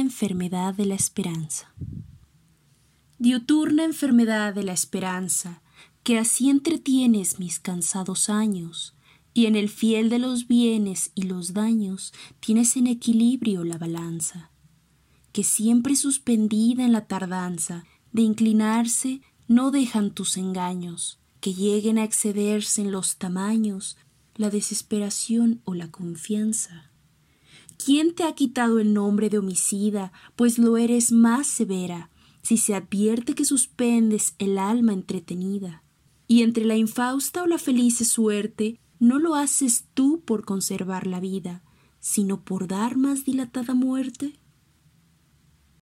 enfermedad de la esperanza. Diuturna enfermedad de la esperanza, que así entretienes mis cansados años, y en el fiel de los bienes y los daños tienes en equilibrio la balanza, que siempre suspendida en la tardanza de inclinarse no dejan tus engaños, que lleguen a excederse en los tamaños la desesperación o la confianza. ¿Quién te ha quitado el nombre de homicida, pues lo eres más severa, si se advierte que suspendes el alma entretenida? Y entre la infausta o la feliz suerte, no lo haces tú por conservar la vida, sino por dar más dilatada muerte?